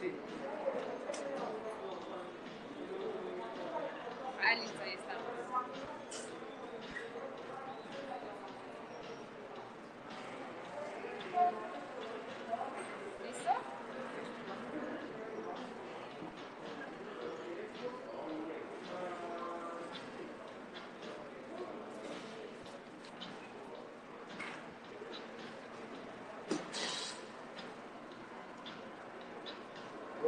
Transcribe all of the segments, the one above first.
Sí.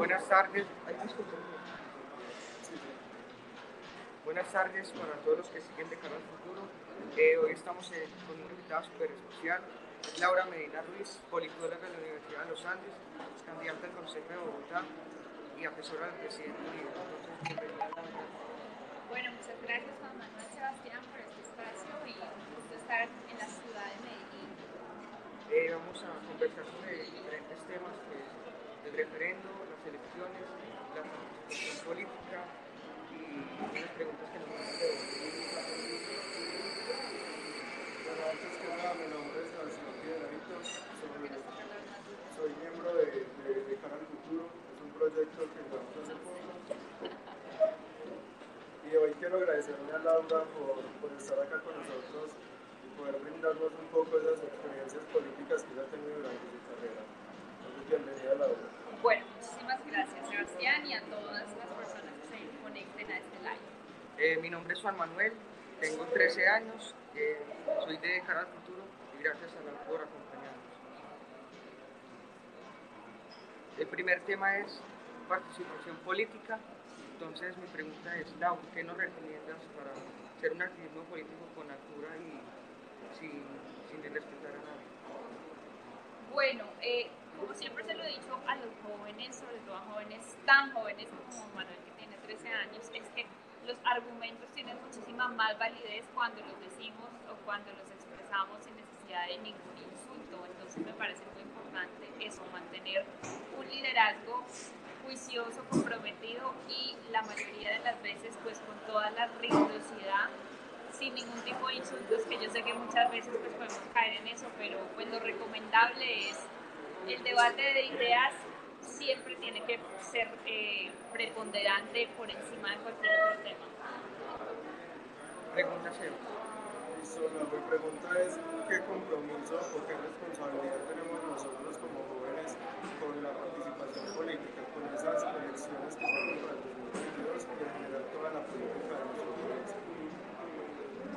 Buenas tardes. Buenas tardes para todos los que siguen de cara al futuro. Eh, hoy estamos con una invitada súper especial, Laura Medina Ruiz, politóloga de la Universidad de los Andes, candidata al Consejo de Bogotá y asesora del presidente Uribe. Bueno, muchas gracias Juan Manuel Sebastián por este espacio y gusto estar en la ciudad de Medellín. Eh, vamos a conversar sobre diferentes temas, que el referendo, las elecciones, la participación política y unas preguntas que nos a hacer. Bueno, antes que nada, mi nombre es Sebastián Piedradito, soy, miembro de, de, de Cara al Futuro, es un proyecto que llevamos hace poco. Y hoy quiero agradecerle a Laura por, estar acá con nosotros y poder brindarnos un poco de esas experiencias políticas que ella ha tenido durante su carrera. Entonces, bienvenida Laura. Bueno, muchísimas gracias Sebastián y a todas las personas que se conecten a este live. Eh, mi nombre es Juan Manuel, tengo 13 años, eh, soy de Cara al Futuro y gracias a la por acompañarnos. El primer tema es participación política, entonces mi pregunta es, Lau, ¿qué nos recomiendas para hacer un activismo político con altura y sin, sin respetar a nadie? Bueno, eh, como siempre se lo he dicho a los jóvenes, sobre todo a jóvenes tan jóvenes como Manuel que tiene 13 años, es que los argumentos tienen muchísima más validez cuando los decimos o cuando los expresamos sin necesidad de ningún insulto. Entonces me parece muy importante eso, mantener un liderazgo juicioso, comprometido y la mayoría de las veces pues con toda la rigurosidad sin ningún tipo de insultos, que yo sé que muchas veces pues podemos caer en eso, pero pues lo recomendable es el debate de ideas siempre tiene que ser eh, preponderante por encima de cualquier otro tema. Pregunta cero. Listo, la mi pregunta es, ¿qué compromiso o qué responsabilidad tenemos nosotros como jóvenes con la participación política, con esas elecciones que son para el 2022 y en general toda la política?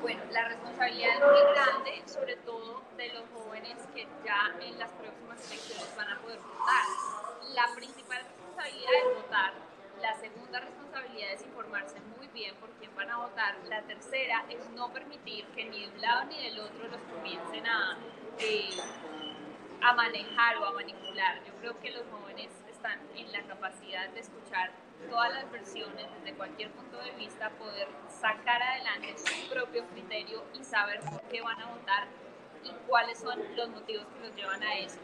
Bueno, la responsabilidad es muy grande, sobre todo de los jóvenes que ya en las próximas elecciones van a poder votar. La principal responsabilidad es votar. La segunda responsabilidad es informarse muy bien por quién van a votar. La tercera es no permitir que ni de un lado ni del otro los comiencen a, eh, a manejar o a manipular. Yo creo que los jóvenes están en la capacidad de escuchar todas las versiones desde cualquier punto de vista, poder sacar adelante su propio criterio y saber por qué van a votar y cuáles son los motivos que los llevan a eso.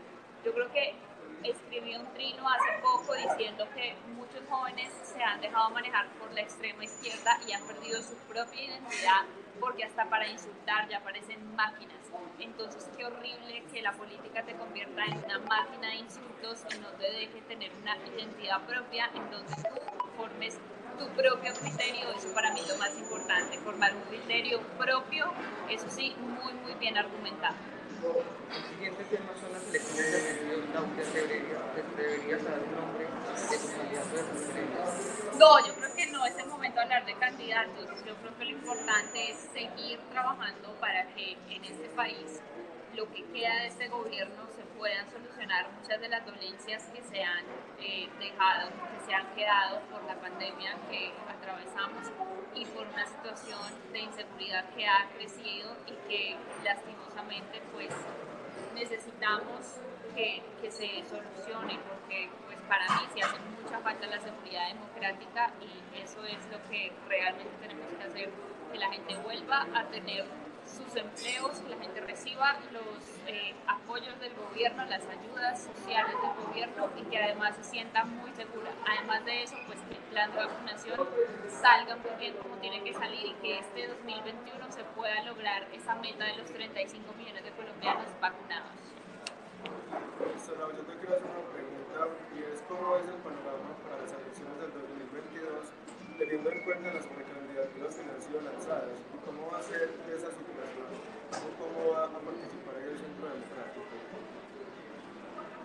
Yo creo que escribí un trino hace poco diciendo que muchos jóvenes se han dejado manejar por la extrema izquierda y han perdido su propia identidad porque hasta para insultar ya parecen máquinas. Entonces, qué horrible que la política te convierta en una máquina de insultos y no te deje tener una identidad propia en donde tú formes tu propio criterio. Eso para mí es lo más importante, formar un criterio propio, eso sí, muy, muy bien argumentado. El siguiente tema son las elecciones de medios. Lau, ¿te debería- te deberías dar un nombre de tu candidato de preferencia? No, yo creo que no es el momento de hablar de candidatos. Yo creo que lo importante es seguir trabajando para que en este país lo que queda de este gobierno se puedan solucionar muchas de las dolencias que se han eh, dejado, que se han quedado por la pandemia que atravesamos y por una situación de inseguridad que ha crecido y que lastimosamente pues necesitamos que, que se solucione porque pues para mí sí hace mucha falta la seguridad democrática y eso es lo que realmente tenemos que hacer, que la gente vuelva a tener sus empleos, que la gente reciba los eh, apoyos del gobierno, las ayudas sociales del gobierno y que además se sienta muy segura. Además de eso, pues que el plan de vacunación salga muy bien como tiene que salir y que este 2021 se pueda lograr esa meta de los 35 millones de colombianos vacunados. Yo te quiero hacer una pregunta y es cómo es teniendo en cuenta las precandidaturas que han sido lanzadas, ¿cómo va a ser esa situación? ¿Cómo va a participar en el Centro Democrático?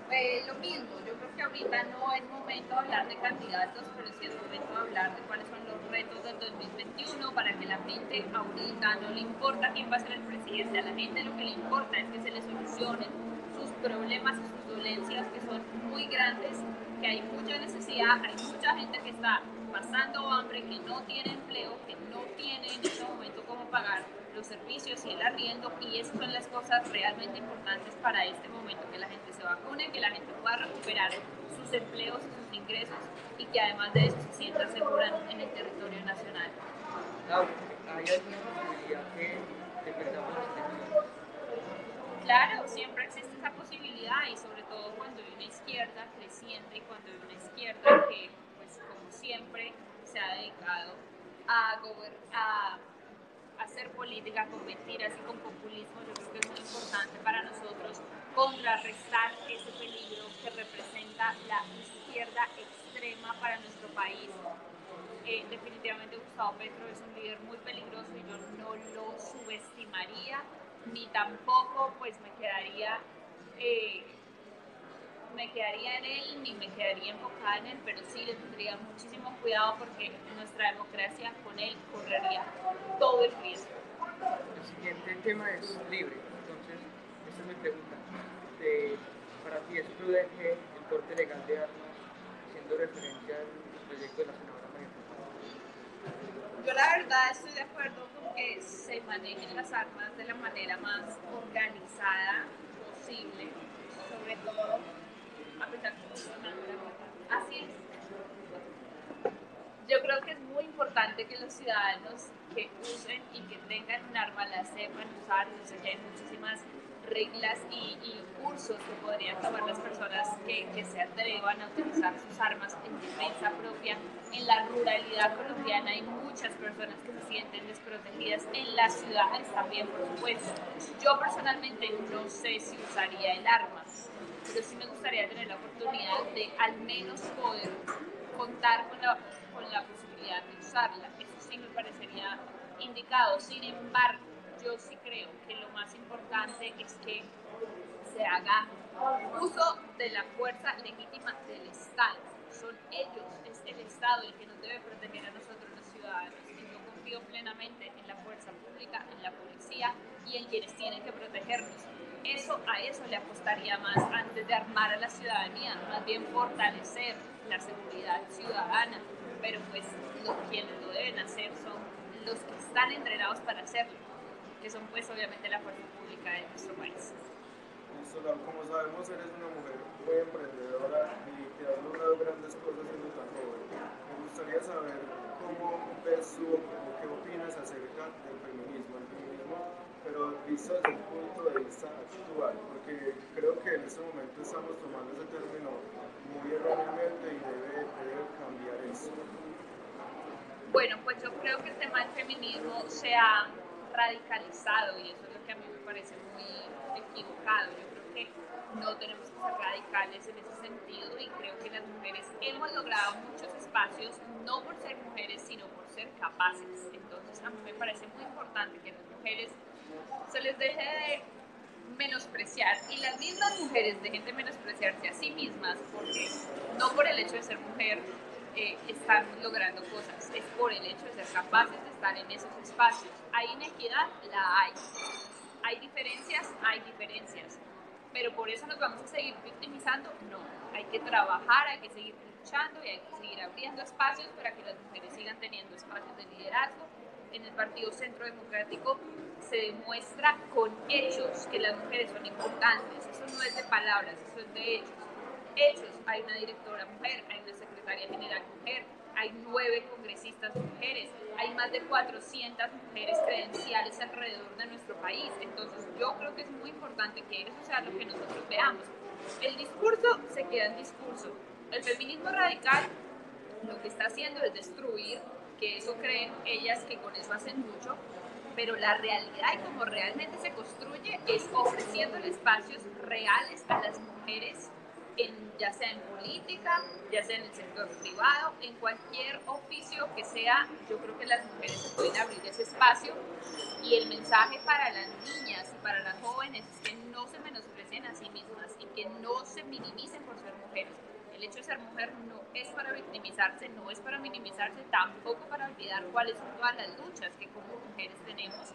Eh, lo mismo, yo creo que ahorita no es momento de hablar de candidatos, pero sí es momento de hablar de cuáles son los retos del 2021 para que la gente ahorita no le importa quién va a ser el presidente, a la gente lo que le importa es que se le solucionen sus problemas y sus dolencias que son muy grandes, que hay mucha necesidad, hay mucha gente que está pasando hambre, que no tiene empleo, que no tiene en este momento cómo pagar los servicios y el arriendo y esas son las cosas realmente importantes para este momento, que la gente se vacune, que la gente pueda recuperar sus empleos y sus ingresos y que además de eso se sienta segura en el territorio nacional. ¿hay alguna posibilidad que perdamos las Claro, siempre existe esa posibilidad y sobre todo cuando hay una izquierda creciente y cuando hay una izquierda que, siempre, se ha dedicado a, a hacer política con mentiras y con populismo, yo creo que es muy importante para nosotros contrarrestar ese peligro que representa la izquierda extrema para nuestro país. Eh, definitivamente Gustavo Petro es un líder muy peligroso y yo no lo subestimaría, ni tampoco pues me quedaría... Eh, me quedaría en él ni me quedaría enfocada en él, pero sí le tendría muchísimo cuidado porque nuestra democracia con él correría todo el riesgo. El siguiente tema es libre, entonces esta es mi pregunta. para ti es prudente el corte legal de armas haciendo referencia al proyecto de la senadora María yo la verdad estoy de acuerdo con que se manejen las armas de la manera más organizada posible, sobre todo Así es. Yo creo que es muy importante que los ciudadanos que usen y que tengan un arma la sepan usar. Yo sé que hay muchísimas reglas y, cursos que podrían tomar las personas que, que, se atrevan a utilizar sus armas en defensa propia. En la ruralidad colombiana hay muchas personas que se sienten desprotegidas, en las ciudades también, por supuesto. Yo personalmente no sé si usaría el arma, pero sí me gustaría tener la oportunidad de al menos poder contar con la, con la posibilidad de usarla. Eso sí me parecería indicado. Sin embargo, yo sí creo que lo más importante es que se haga uso de la fuerza legítima del Estado. Son ellos, es el Estado el que nos debe proteger a nosotros los ciudadanos. Y yo confío plenamente en la fuerza pública, en la policía y en quienes tienen que protegernos eso a eso le apostaría más antes de armar a la ciudadanía, más bien fortalecer la seguridad ciudadana, pero pues los quienes lo deben hacer son los que están entrenados para hacerlo, que son pues obviamente la fuerza pública de nuestro país. Como sabemos, eres una mujer muy emprendedora y que has logrado grandes cosas siendo tan joven. Me gustaría saber cómo ves tú, qué opinas acerca del feminismo. El feminismo pero visto desde el punto de vista actual, porque creo que en este momento estamos tomando ese término muy erróneamente y debe, debe cambiar eso. Bueno, pues yo creo que el tema del feminismo se ha radicalizado y eso es lo que a mí me parece muy equivocado. Yo creo que no tenemos que ser radicales en ese sentido y creo que las mujeres hemos logrado muchos espacios, no por ser mujeres, sino por ser capaces. Entonces a mí me parece muy importante que las mujeres se les deje de menospreciar y las mismas mujeres dejen de menospreciarse a sí mismas porque no por el hecho de ser mujer eh, están logrando cosas, es por el hecho de ser capaces de estar en esos espacios. ¿Hay inequidad? La hay. ¿Hay diferencias? Hay diferencias. Pero por eso nos vamos a seguir victimizando? No. Hay que trabajar, hay que seguir luchando y hay que seguir abriendo espacios para que las mujeres sigan teniendo espacios de liderazgo. En el Partido Centro Democrático se demuestra con hechos que las mujeres son importantes. Eso no es de palabras, eso es de hechos. Hechos, hay una directora mujer, hay una secretaria general mujer, hay nueve congresistas mujeres, hay más de 400 mujeres credenciales alrededor de nuestro país. Entonces yo creo que es muy importante que eso sea lo que nosotros veamos. El discurso se queda en discurso. El feminismo radical lo que está haciendo es destruir, eso creen ellas que con eso hacen mucho, pero la realidad y como realmente se construye es ofreciendo espacios reales a las mujeres en, ya sea en política, ya sea en el sector privado, en cualquier oficio que sea, yo creo que las mujeres se pueden abrir ese espacio y el mensaje para las niñas y para las jóvenes es que no se menosprecien a sí mismas y que no se minimicen por ser mujeres. Hecho de ser mujer no es para victimizarse, no es para minimizarse, tampoco para olvidar cuáles son todas las luchas que como mujeres tenemos.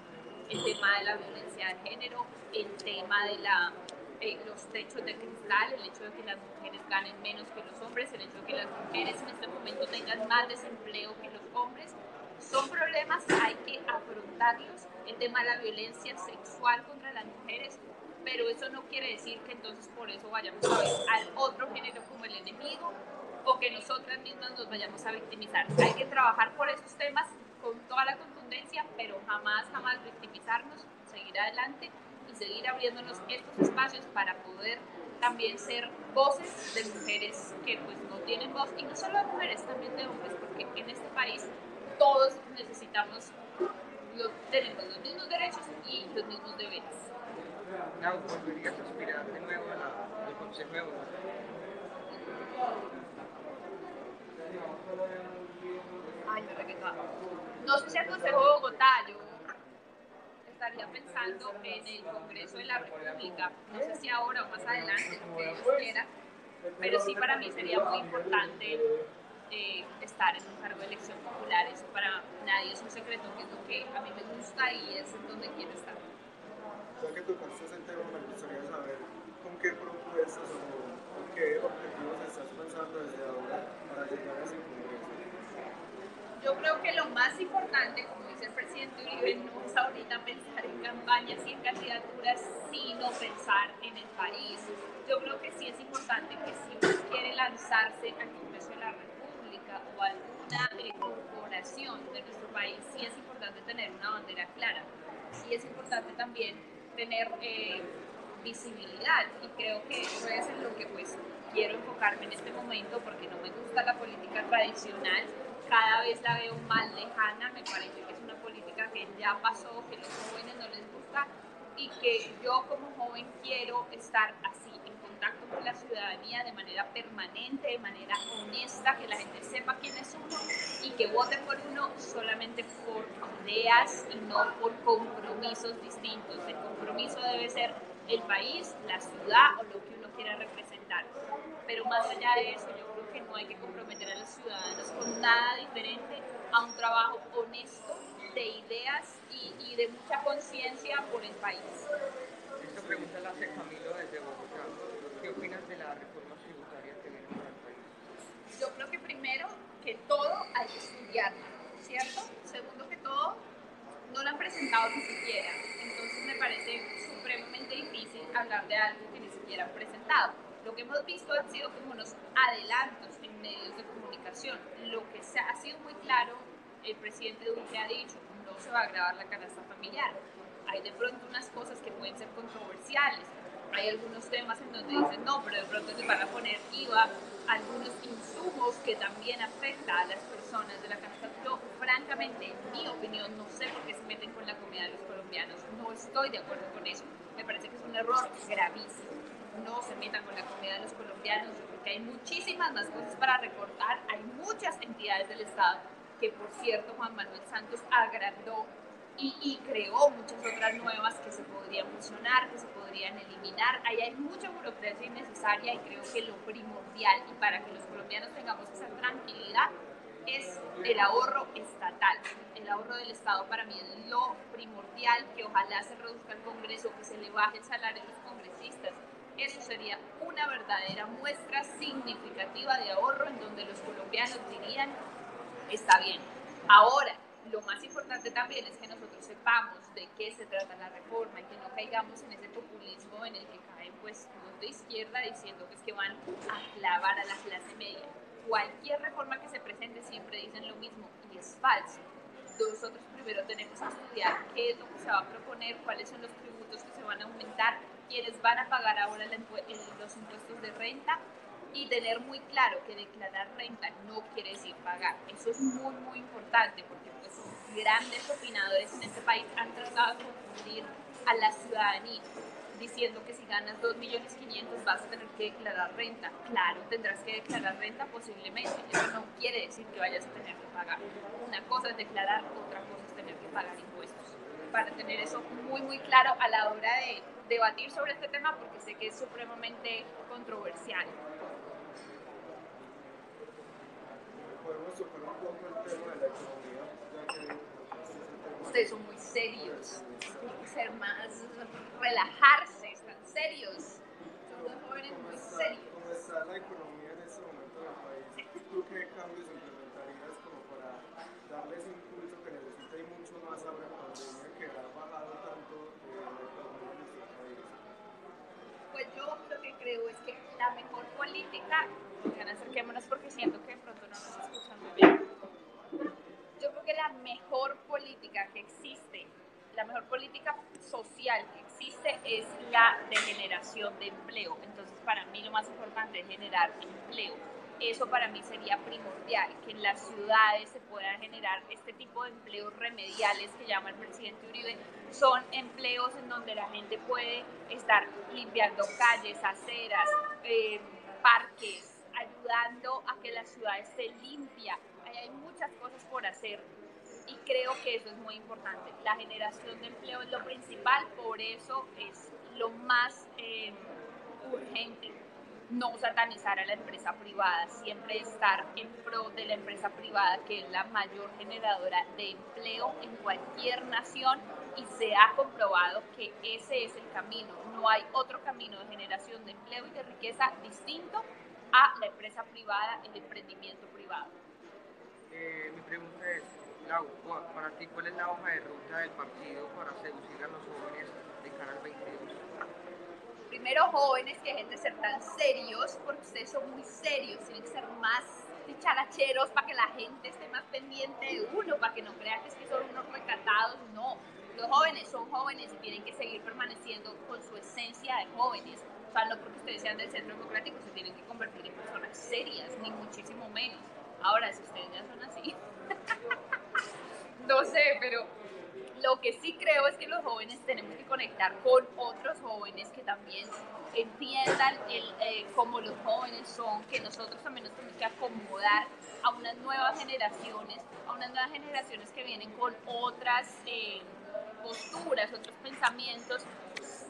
El tema de la violencia de género, el tema de la eh, los techos de cristal, el hecho de que las mujeres ganen menos que los hombres, el hecho de que las mujeres en este momento tengan más desempleo que los hombres, son problemas, hay que afrontarlos. El tema de la violencia sexual contra las mujeres, pero eso no quiere decir que entonces por eso vayamos a ver al otro género como el enemigo o que nosotras mismas nos vayamos a victimizar. Hay que trabajar por esos temas con toda la contundencia, pero jamás, jamás victimizarnos, seguir adelante seguir abriéndonos estos espacios para poder también ser voces de mujeres que pues no tienen voz y no solo de mujeres, también de hombres, porque en este país todos necesitamos, tenemos los mismos derechos y los mismos deberes. No, ¿volverías a de nuevo al Consejo de Bogotá? Ay, me No sé si al Consejo de Bogotá, yo estaría pensando en el Congreso de la República, no sé si ahora o más adelante, lo que Dios quiera, pero sí para mí sería muy importante eh, estar en un cargo de elección popular, eso para nadie es un secreto, que es lo que a mí me gusta y es donde quiero estar. Ya que tocaste ese tema, me gustaría saber con qué propuestas o con qué objetivos estás pensando desde ahora para llegar a ese Congreso. Yo creo que lo más importante, como el presidente Uribe no es ahorita pensar en campañas y en candidaturas, sino pensar en el país. Yo creo que sí es importante que si uno quiere lanzarse al Congreso de la República o alguna eh, corporación de nuestro país, sí es importante tener una bandera clara. Sí es importante también tener eh, visibilidad. Y creo que eso es en lo que pues quiero enfocarme en este momento porque no me gusta la política tradicional. Cada vez la veo más lejana, me parece que es una política que ya pasó, que los jóvenes no les gusta y que yo como joven quiero estar así, contacto con la ciudadanía de manera permanente, de manera honesta, que la gente sepa quién es uno y que vote por uno solamente por ideas y no por compromisos distintos. El compromiso debe ser el país, la ciudad o lo que uno quiera representar. Pero más allá de eso, yo que no hay que comprometer a los ciudadanos con nada diferente a un trabajo honesto de ideas y, y de mucha conciencia por el país. Esta pregunta la hace Camilo desde Bogotá. ¿Qué opinas de la reforma tributaria que viene para el país? Yo creo que primero que todo hay que estudiarla, ¿cierto? Segundo que todo, no lo han presentado ni siquiera. Entonces me parece supremamente difícil hablar de algo que ni siquiera han presentado lo que hemos visto han sido como unos adelantos en medios de comunicación. Lo que ha sido muy claro, el presidente Duque ha dicho, no se va a grabar la canasta familiar. Hay de pronto unas cosas que pueden ser controversiales. Hay algunos temas en donde dicen, no, pero de pronto se van a poner IVA algunos insumos que también afectan a las personas de la canasta. Yo, francamente, en mi opinión, no sé por qué se meten con la comida de los colombianos. No estoy de acuerdo con eso. Me parece que es un error gravísimo no se metan con la comunidad de los colombianos, porque hay muchísimas más cosas para recortar, hay muchas entidades del Estado que por cierto Juan Manuel Santos agrandó y, y, creó muchas otras nuevas que se podrían fusionar, que se podrían eliminar. Ahí hay mucha burocracia innecesaria y creo que lo primordial y para que los colombianos tengamos esa tranquilidad es el ahorro estatal. El ahorro del Estado para mí es lo primordial, que ojalá se reduzca el Congreso, que se le baje el salario a los congresistas, eso sería una verdadera muestra significativa de ahorro en donde los colombianos dirían, está bien. Ahora, lo más importante también es que nosotros sepamos de qué se trata la reforma y que no caigamos en ese populismo en el que caen pues los de izquierda diciendo que es que van a clavar a la clase media. Cualquier reforma que se presente siempre dicen lo mismo y es falso. Nosotros primero tenemos que estudiar qué es lo que se va a proponer, cuáles son los tributos que se van a aumentar, quienes van a pagar ahora los impuestos de renta y tener muy claro que declarar renta no quiere decir pagar. Eso es muy, muy importante porque grandes opinadores en este país han tratado de confundir a la ciudadanía. diciendo que si ganas 2.500.000 millones vas a tener que declarar renta. Claro, tendrás que declarar renta posiblemente. Eso no quiere decir que vayas a tener que pagar. Una cosa es declarar, otra cosa es tener que pagar impuestos. Para tener eso muy, muy claro a la hora de debatir sobre este tema, porque sé que es supremamente controversial. Podemos un poco el tema de la economía, ya que ustedes son muy serios, tienen que ser más, relajarse, están serios, son dos jóvenes muy serios. ¿Cómo está la economía en este momento en el país? ¿Tú qué cambios implementarías como para darles impulso que necesita y mucho más ahora en pandemia que ha bajado tanto eh, la economía en nuestro país? Pues yo lo que creo es que la mejor política, acerquémonos porque siento que de pronto no nos escuchan muy bien yo creo que la mejor política que existe, la mejor política social que existe es la de generación de empleo. Entonces, para mí lo más importante es generar empleo. Eso para mí sería primordial, que en las ciudades se puedan generar este tipo de empleos remediales que llama el presidente Uribe. Son empleos en donde la gente puede estar limpiando calles, aceras, eh, parques, ayudando a que la ciudad esté limpia, hay muchas cosas por hacer y creo que eso es muy importante. La generación de empleo es lo principal, por eso es lo más eh, urgente. No satanizar a la empresa privada, siempre estar en pro de la empresa privada, que es la mayor generadora de empleo en cualquier nación y se ha comprobado que ese es el camino. No hay otro camino de generación de empleo y de riqueza distinto a la empresa privada, el emprendimiento privado. Eh, mi pregunta es, Para ti, ¿cuál es la hoja de ruta del partido para seducir a los jóvenes de cara al 22? Primero, jóvenes que dejen de ser tan serios, porque ustedes son muy serios, tienen que ser más dicharacheros para que la gente esté más pendiente de uno, para que no crean que, es que son unos recatados, no. Los jóvenes son jóvenes y tienen que seguir permaneciendo con su esencia de jóvenes. O sea, no porque ustedes sean del centro democrático se tienen que convertir en personas serias, ni muchísimo menos Ahora, si ustedes ya son así, no sé, pero lo que sí creo es que los jóvenes tenemos que conectar con otros jóvenes que también entiendan eh, cómo los jóvenes son, que nosotros también nos tenemos que acomodar a unas nuevas generaciones, a unas nuevas generaciones que vienen con otras eh, posturas, otros pensamientos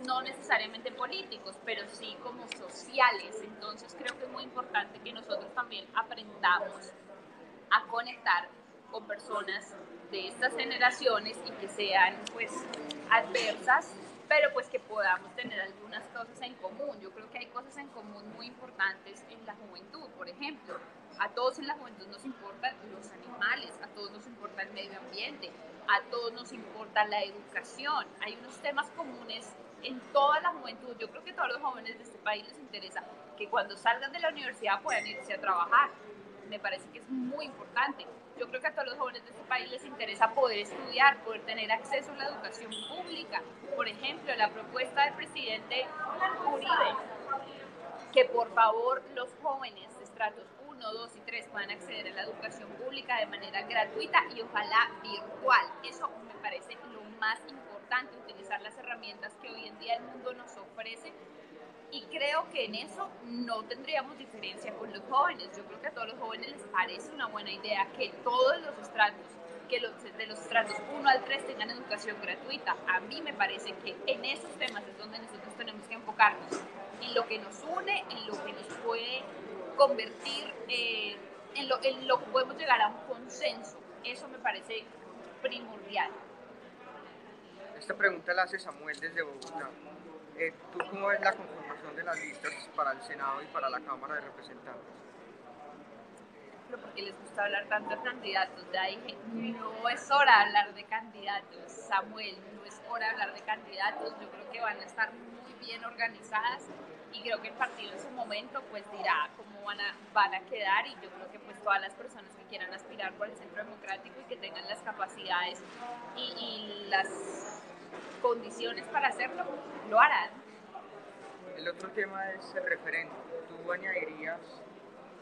no necesariamente políticos, pero sí como sociales. Entonces creo que es muy importante que nosotros también aprendamos a conectar con personas de estas generaciones y que sean pues adversas, pero pues que podamos tener algunas cosas en común. Yo creo que hay cosas en común muy importantes en la juventud, por ejemplo. A todos en la juventud nos importan los animales, a todos nos importa el medio ambiente, a todos nos importa la educación. Hay unos temas comunes en toda la juventud. Yo creo que a todos los jóvenes de este país les interesa que cuando salgan de la universidad puedan irse a trabajar. Me parece que es muy importante. Yo creo que a todos los jóvenes de este país les interesa poder estudiar, poder tener acceso a la educación pública. Por ejemplo, la propuesta del presidente Uribe, que por favor los jóvenes de estratos 1, 2 y 3 puedan acceder a la educación pública de manera gratuita y ojalá virtual. Eso me parece lo más importante, utilizar las herramientas que hoy en día el mundo nos ofrece y creo que en eso no tendríamos diferencia con los jóvenes. Yo creo que a todos los jóvenes les parece una buena idea que todos los estratos, que los, de los estratos 1 al 3 tengan educación gratuita. A mí me parece que en esos temas es donde nosotros tenemos que enfocarnos, en lo que nos une, en lo que nos puede convertir, eh, en, lo, en lo que podemos llegar a un consenso. Eso me parece primordial. Esta pregunta la hace Samuel desde Bogotá. Eh, ¿Tú cómo ves la conformación de las listas para el Senado y para la Cámara de Representantes? Pero porque les gusta hablar tanto de candidatos, ya dije, no es hora de hablar de candidatos, Samuel, no es hora de hablar de candidatos, yo creo que van a estar muy bien organizadas y creo que el partido en su momento pues dirá cómo van a, van a quedar y yo creo que pues todas las personas que quieran aspirar por el centro democrático y que tengan las capacidades y, y las condiciones para hacerlo, lo harán. El otro tema es el referéndum. ¿Tú añadirías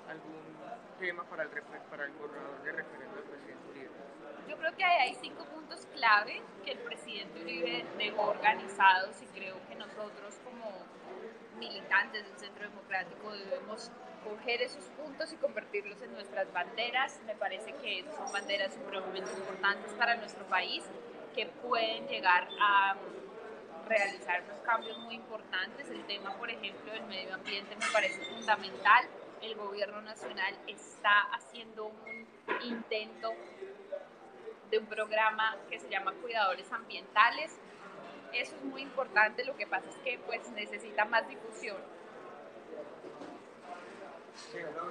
algún tema para el, para el borrador de referendo del presidente Uribe? Yo creo que hay cinco puntos clave que el presidente Uribe dejó organizados y creo que nosotros como militantes del Centro Democrático debemos coger esos puntos y convertirlos en nuestras banderas. Me parece que son banderas supremamente importantes para nuestro país que pueden llegar a realizar unos cambios muy importantes. El tema, por ejemplo, del medio ambiente me parece fundamental. El gobierno nacional está haciendo un intento de un programa que se llama Cuidadores Ambientales. Eso es muy importante, lo que pasa es que pues necesita más difusión.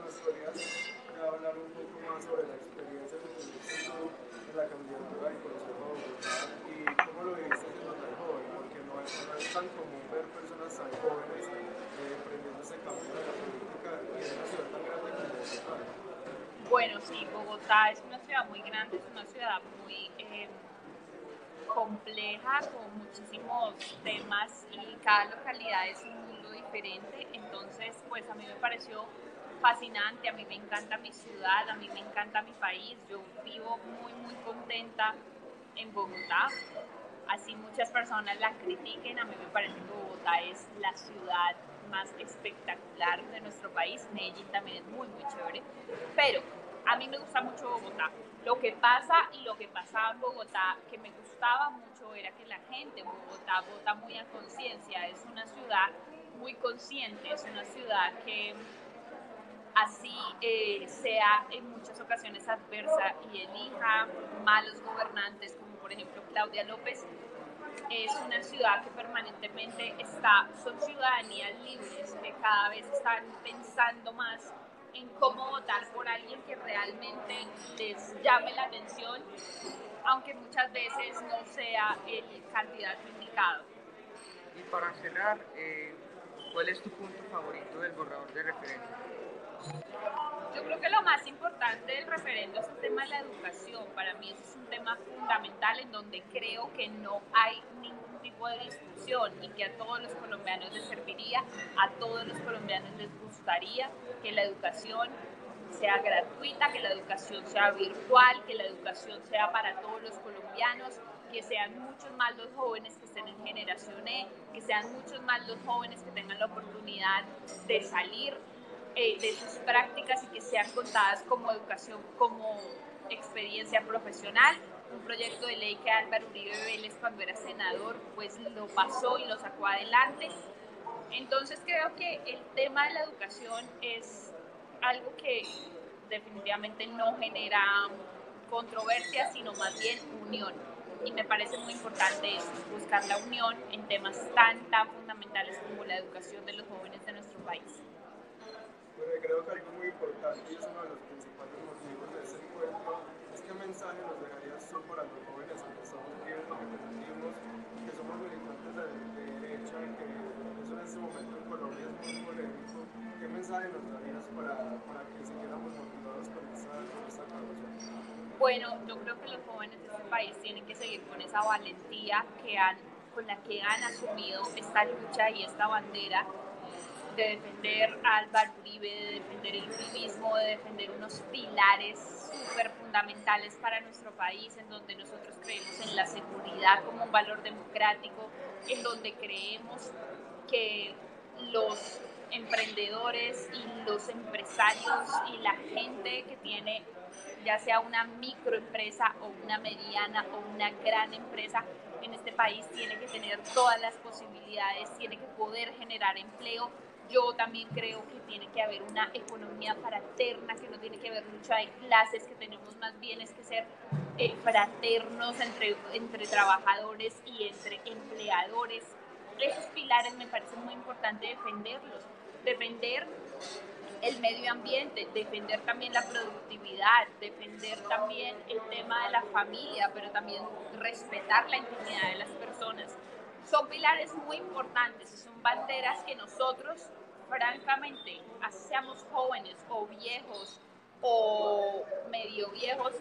Nos podrías hablar un poco más sobre la experiencia que la candidatura Consejo de Bogotá cómo lo siendo tan joven, porque no es, tan común ver personas tan jóvenes cambio de la política y una ciudad tan grande como Bogotá. Bueno, sí, Bogotá es una ciudad muy grande, es una ciudad muy eh, compleja, con muchísimos temas y cada localidad es un mundo diferente. Entonces, pues a mí me pareció fascinante, a mí me encanta mi ciudad, a mí me encanta mi país. Yo vivo muy, muy contenta en Bogotá. Así muchas personas la critiquen, a mí me parece que Bogotá es la ciudad más espectacular de nuestro país. Medellín también es muy, muy chévere. Pero a mí me gusta mucho Bogotá. Lo que pasa y lo que pasaba en Bogotá, que me gustaba mucho, era que la gente en Bogotá vota muy a conciencia. Es una ciudad muy consciente, es una ciudad que así eh, sea en muchas ocasiones adversa y elija malos gobernantes, por ejemplo Claudia López, es una ciudad que permanentemente está, son ciudadanías libres que cada vez están pensando más en cómo votar por alguien que realmente les llame la atención, aunque muchas veces no sea el candidato indicado. Y para cerrar, eh, ¿cuál es tu punto favorito del borrador de referéndum? Yo creo que lo más importante del referendo es el tema de la educación. Para mí ese es un tema fundamental en donde creo que no hay ningún tipo de discusión y que a todos los colombianos les serviría, a todos los colombianos les gustaría que la educación sea gratuita, que la educación sea virtual, que la educación sea para todos los colombianos, que sean muchos más los jóvenes que estén en generación E, que sean muchos más los jóvenes que tengan la oportunidad de salir eh, de sus prácticas y que sean contadas como educación, como experiencia profesional. Un proyecto de ley que Álvaro Uribe Vélez cuando era senador pues lo pasó y lo sacó adelante. Entonces creo que el tema de la educación es algo que definitivamente no genera controversia, sino más bien unión. Y me parece muy importante buscar la unión en temas tan, tan fundamentales como la educación de los jóvenes de nuestro país creo que algo muy importante y es uno de los principales motivos de este encuentro es qué mensaje nos dejarías tú para los jóvenes que estamos viendo, que repetimos, que somos militantes de, derecha, que eso en este momento en Colombia es muy polémico. ¿Qué mensaje nos darías para, para que siguiéramos motivados con esta, con? Bueno, yo creo que los jóvenes de este país tienen que seguir con esa valentía que han, con la que han asumido esta lucha y esta bandera de defender al Álvaro Uribe, de defender el uribismo, de defender unos pilares súper fundamentales para nuestro país, en donde nosotros creemos en la seguridad como un valor democrático, en donde creemos que los emprendedores y los empresarios y la gente que tiene ya sea una microempresa o una mediana o una gran empresa en este país tiene que tener todas las posibilidades, tiene que poder generar empleo yo también creo que tiene que haber una economía fraterna, que no tiene que haber lucha de clases, que tenemos más bien es que ser eh, fraternos entre, entre trabajadores y entre empleadores. Esos pilares me parece muy importante defenderlos. Defender el medio ambiente, defender también la productividad, defender también el tema de la familia, pero también respetar la intimidad de las personas son pilares muy importantes y son banderas que nosotros, francamente, seamos jóvenes o viejos o medio viejos,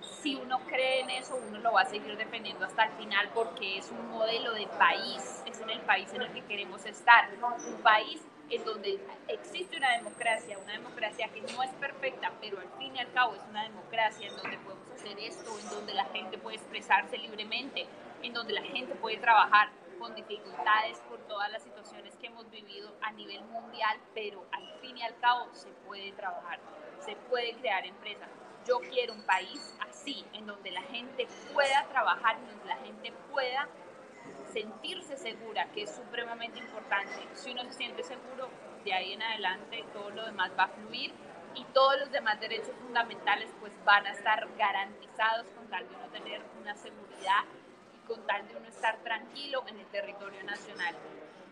si uno cree en eso, uno lo va a seguir defendiendo hasta el final porque es un modelo de país, es el país en el que queremos estar, un país en donde existe una democracia, una democracia que no es perfecta, pero al fin y al cabo es una democracia en donde podemos hacer esto, en donde la gente puede expresarse libremente, en donde la gente puede trabajar con dificultades por todas las situaciones que hemos vivido a nivel mundial, pero al fin y al cabo se puede trabajar, se puede crear empresas. Yo quiero un país así, en donde la gente pueda trabajar, en donde la gente pueda sentirse segura, que es supremamente importante. Si uno se siente seguro, de ahí en adelante todo lo demás va a fluir y todos los demás derechos fundamentales pues van a estar garantizados con tal de uno tener una seguridad y con tal de uno estar tranquilo en el territorio nacional.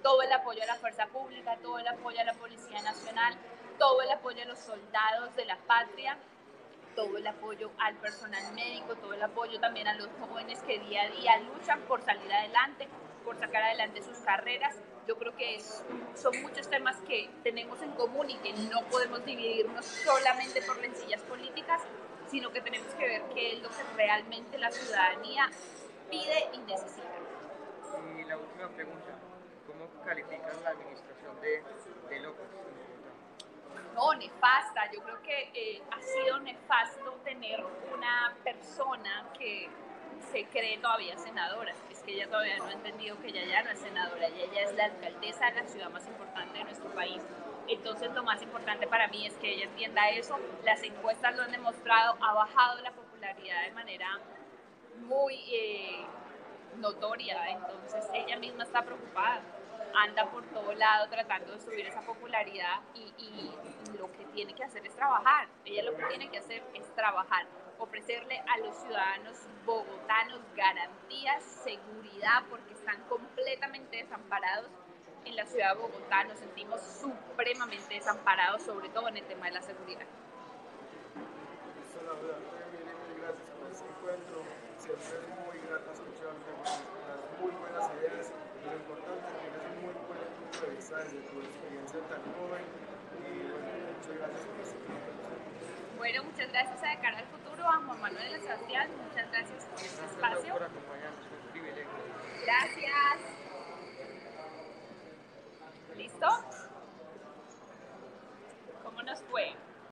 Todo el apoyo a la fuerza pública, todo el apoyo a la Policía Nacional, todo el apoyo a los soldados de la patria todo el apoyo al personal médico, todo el apoyo también a los jóvenes que día a día luchan por salir adelante, por sacar adelante sus carreras. Yo creo que es, son muchos temas que tenemos en común y que no podemos dividirnos solamente por lencillas políticas, sino que tenemos que ver qué es lo que realmente la ciudadanía pide y necesita. Y la última pregunta, ¿cómo calificas la administración de, de López? No, nefasta. Yo creo que eh, ha sido nefasto tener una persona que se cree todavía senadora. Es que ella todavía no ha entendido que ella ya no es senadora, ella ya es la alcaldesa de la ciudad más importante de nuestro país. Entonces lo más importante para mí es que ella entienda eso. Las encuestas lo han demostrado, ha bajado la popularidad de manera muy eh, notoria. Entonces ella misma está preocupada anda por todo lado tratando de subir esa popularidad y, lo que tiene que hacer es trabajar. Ella lo que tiene que hacer es trabajar, ofrecerle a los ciudadanos bogotanos garantías, seguridad, porque están completamente desamparados en la ciudad de Bogotá. Nos sentimos supremamente desamparados, sobre todo en el tema de la seguridad. Gracias por este encuentro. Siempre es muy grato escucharte, las muy buenas ideas desde tu experiencia tan joven. Y bueno, muchas gracias por su. Bueno, muchas gracias a De Cara al Futuro, a Juan Manuel y Sebastián, muchas gracias por este gracias espacio. Por acompañarnos, es un privilegio. Gracias. ¿Listo? ¿Cómo nos fue?